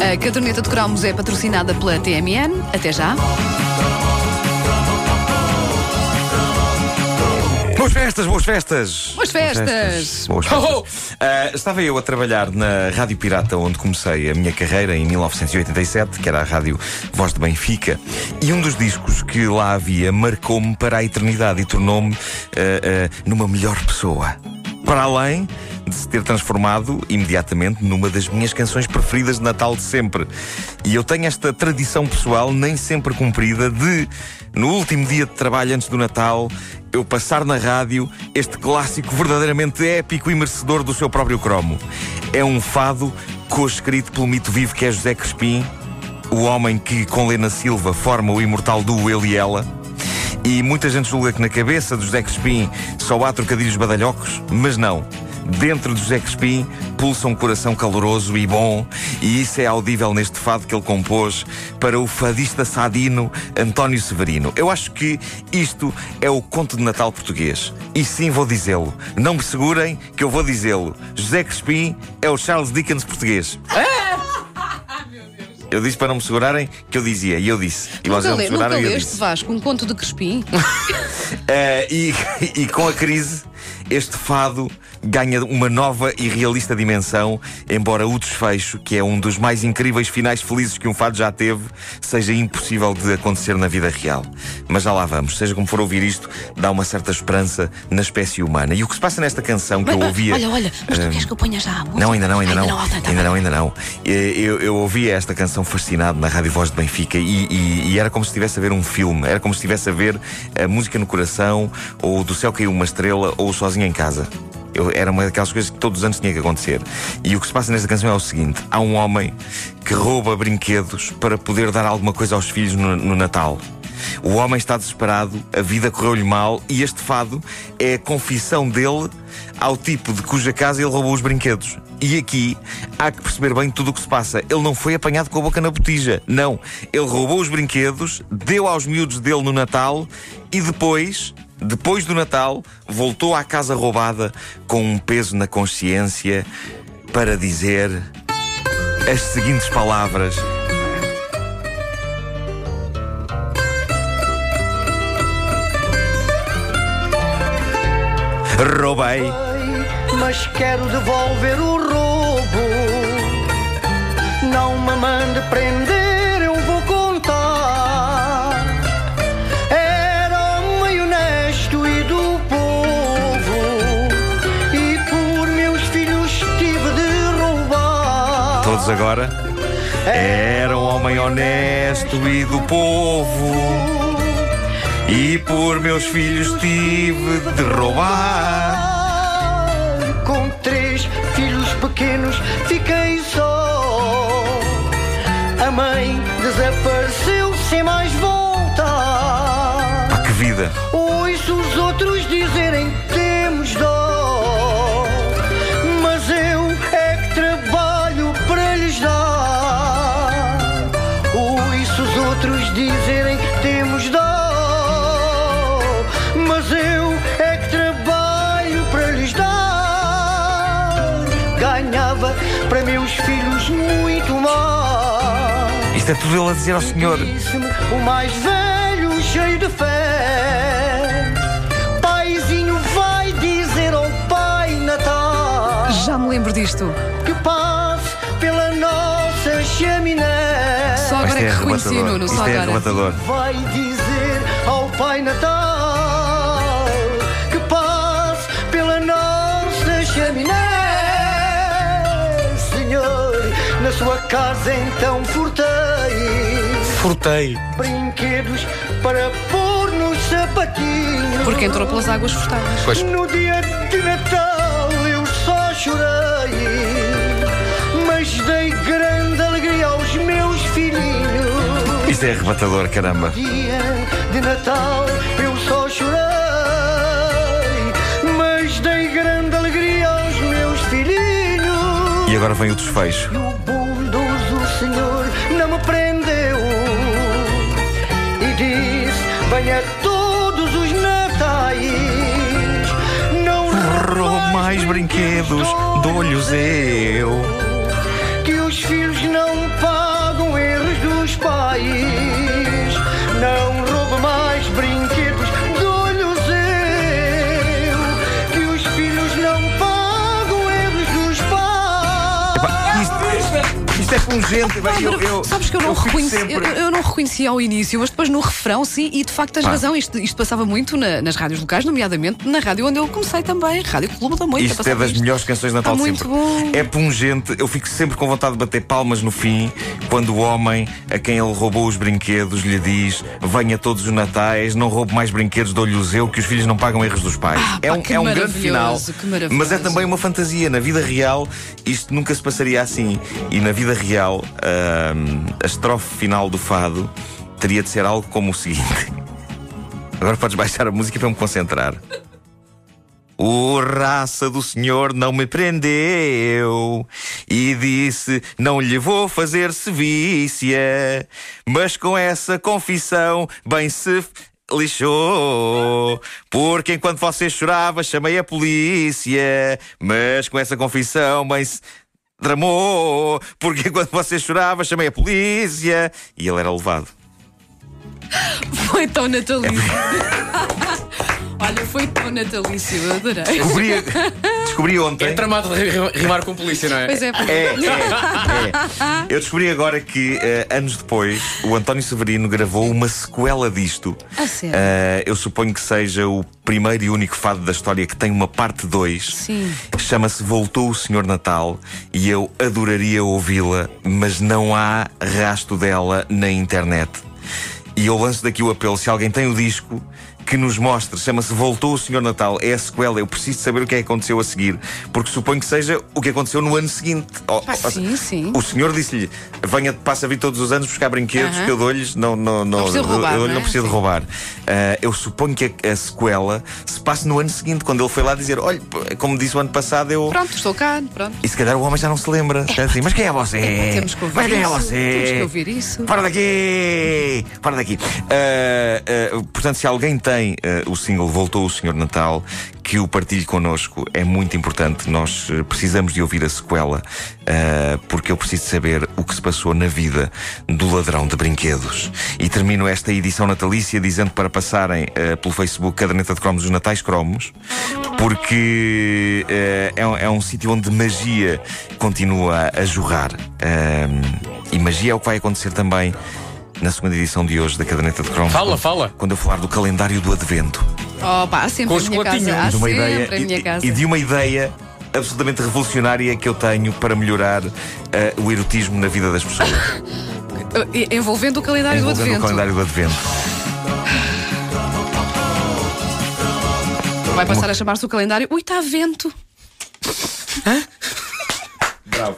A caderneta de cromos é patrocinada pela TMN. Até já. Boas festas, boas festas! Boas festas! Boas festas. Ah, estava eu a trabalhar na Rádio Pirata, onde comecei a minha carreira em 1987, que era a Rádio Voz de Benfica, e um dos discos que lá havia marcou-me para a eternidade e tornou-me ah, ah, numa melhor pessoa. Para além de se ter transformado imediatamente numa das minhas canções preferidas de Natal de sempre. E eu tenho esta tradição pessoal, nem sempre cumprida, de, no último dia de trabalho antes do Natal, eu passar na rádio este clássico verdadeiramente épico e merecedor do seu próprio cromo. É um fado co-escrito pelo mito vivo que é José Crespim, o homem que, com Lena Silva, forma o imortal duo Ele e Ela. E muita gente julga que na cabeça do José Crespim só há trocadilhos badalhocos, mas não. Dentro de José Crespim pulsa um coração caloroso e bom, e isso é audível neste fado que ele compôs para o fadista sadino António Severino. Eu acho que isto é o conto de Natal português. E sim, vou dizê-lo. Não me segurem que eu vou dizê-lo. José Crespim é o Charles Dickens português. Eu disse para não me segurarem que eu dizia, e eu disse. E vocês não me nunca seguraram e eu leste, disse. Vasco, um conto de Crespim? Eh, e, e com a crise, este fado ganha uma nova e realista dimensão, embora o desfecho, que é um dos mais incríveis finais felizes que um fado já teve, seja impossível de acontecer na vida real. Mas já lá vamos. Seja como for ouvir isto, dá uma certa esperança na espécie humana. E o que se passa nesta canção que eu ouvia. Olha, olha, mas tu eh, queres que eu ponha já a música? não, ainda não, ainda, não. tá, tá, ainda tá. não, ainda não. Eh, Eu, eu ouvia esta canção fascinado na Rádio Voz de Benfica e, e- e era como se estivesse a ver um filme, era como se estivesse a ver a música no coração, ou do céu caiu uma estrela, ou sozinho em casa. Eu- era uma daquelas coisas que todos os anos tinha que acontecer. E o que se passa nesta canção é o seguinte: há um homem que rouba brinquedos para poder dar alguma coisa aos filhos no, no Natal. O homem está desesperado, a vida correu-lhe mal e este fado é a confissão dele ao tipo de cuja casa ele roubou os brinquedos. E aqui há que perceber bem tudo o que se passa. Ele não foi apanhado com a boca na botija. Não. Ele roubou os brinquedos, deu aos miúdos dele no Natal e depois, depois do Natal, voltou à casa roubada com um peso na consciência para dizer as seguintes palavras. Roubei. mas quero devolver o roubo. Não me mande prender, agora. Era um homem honesto e do povo. E por meus filhos tive de roubar. Com três filhos pequenos fiquei só. A mãe desapareceu sem mais volta. Ah, que vida! Ouço os outros dizerem Ganhava para meus filhos muito mais. Isto é tudo ele a dizer ao senhor. O mais velho, cheio de fé. Paizinho vai dizer ao Pai Natal Já me lembro disto. que passe pela nossa chaminé. Só agora é que reconheci. Nuno, só é agora. Vai dizer ao Pai Natal sua casa então furtei. Furtei. Brinquedos para pôr nos sapatinhos. Porque entrou pelas águas furtadas. Pois. No dia de Natal eu só chorei, mas dei grande alegria aos meus filhinhos. Isto é arrebatador, caramba. No dia de Natal eu só chorei, mas dei grande alegria aos meus filhinhos. E agora vem o desfecho. Roube mais brinquedos, dou-lhes eu. Isto, é pungente. eu, eu, Sabes que eu não, fico reconheci, sempre- eu, eu não reconheci ao início, mas depois no refrão, sim, e de facto tens Pá. razão. Isto, isto passava muito na- nas rádios locais, nomeadamente na rádio onde eu comecei também, Rádio Clube da Moita. Isto é das isto. melhores canções de Natal de muito sempre. bom. É pungente, eu fico sempre com vontade de bater palmas no fim quando o homem a quem ele roubou os brinquedos lhe diz: Venha todos os natais, não roube mais brinquedos, dou-lhes eu, que os filhos não pagam erros dos pais. Ah, é pá, um, é um grande final, mas é também uma fantasia. Na vida real, isto nunca se passaria assim. E na vida real, ahm, a estrofe final do fado teria de ser algo como o seguinte. Agora podes baixar a música para me concentrar. O raça do senhor não me prendeu e disse: Não lhe vou fazer sevícia, mas com essa confissão bem se lixou. Porque enquanto você chorava, chamei a polícia, mas com essa confissão bem se. Tramou, porque enquanto você chorava, chamei a polícia e ele era levado. Foi tão natalício. Olha, foi tão natalício, eu adorei. descobri ontem. É tramado ri- rimar com polícia, não é? Pois é, pois É, é. é, é. Eu descobri agora que, eh, anos depois, o António Severino gravou uma sequela disto. A sério? Eh, eu suponho que seja o primeiro e único fado da história que tem uma parte 2. Sim. Chama-se Voltou o Senhor Natal e eu adoraria ouvi-la, mas não há rasto dela na internet. E eu lanço daqui o apelo: se alguém tem o disco, que nos mostre. Chama-se Voltou o Senhor Natal. É a sequela. Eu preciso saber o que é que aconteceu a seguir, porque suponho que seja o que aconteceu no ano seguinte. Pá, ó, sim, sim. O senhor disse-lhe: venha, passa a vir todos os anos buscar brinquedos Aham. que eu dou-lhes. Não, não, não, precisa de roubar, eu, eu não é? não preciso de Sim. roubar. Ah, eu suponho que a, a sequela se passe no ano seguinte, quando ele foi lá dizer: olha, como disse o ano passado, eu. Pronto, estou cá, pronto. E se calhar o homem já não se lembra. Calhar assim, mas quem é você? Temos que ouvir mas quem é você? temos que ouvir isso. Fora daqui! Fora daqui. Ah, ah, portanto, se alguém tem ah, o single Voltou o Senhor Natal, que o partilhe connosco é muito importante. Nós eh, precisamos de ouvir a sequela, ah, porque eu preciso saber o que se passou na vida do ladrão de brinquedos. E termino esta edição natalícia dizendo para passarem ah, pelo Facebook Caderneta de Cromos os Natais Cromos, porque é, um- é um sítio onde magia continua a jorrar. Ah, e magia é o que vai acontecer também na segunda edição de hoje da Caderneta de Cromos. Fala, fala. Quando eu falar do calendário do Advento. Oh, pá, sempre Com os minha casa. Há de uma ideia minha e- casa. e, de uma ideia absolutamente revolucionária que eu tenho para melhorar eh, o erotismo na vida das pessoas. Envolvendo o calendário do Envolvendo o Advento. calendário do Advento. Vai passar a chamar-se o calendário. Ui, está vento. Bravo.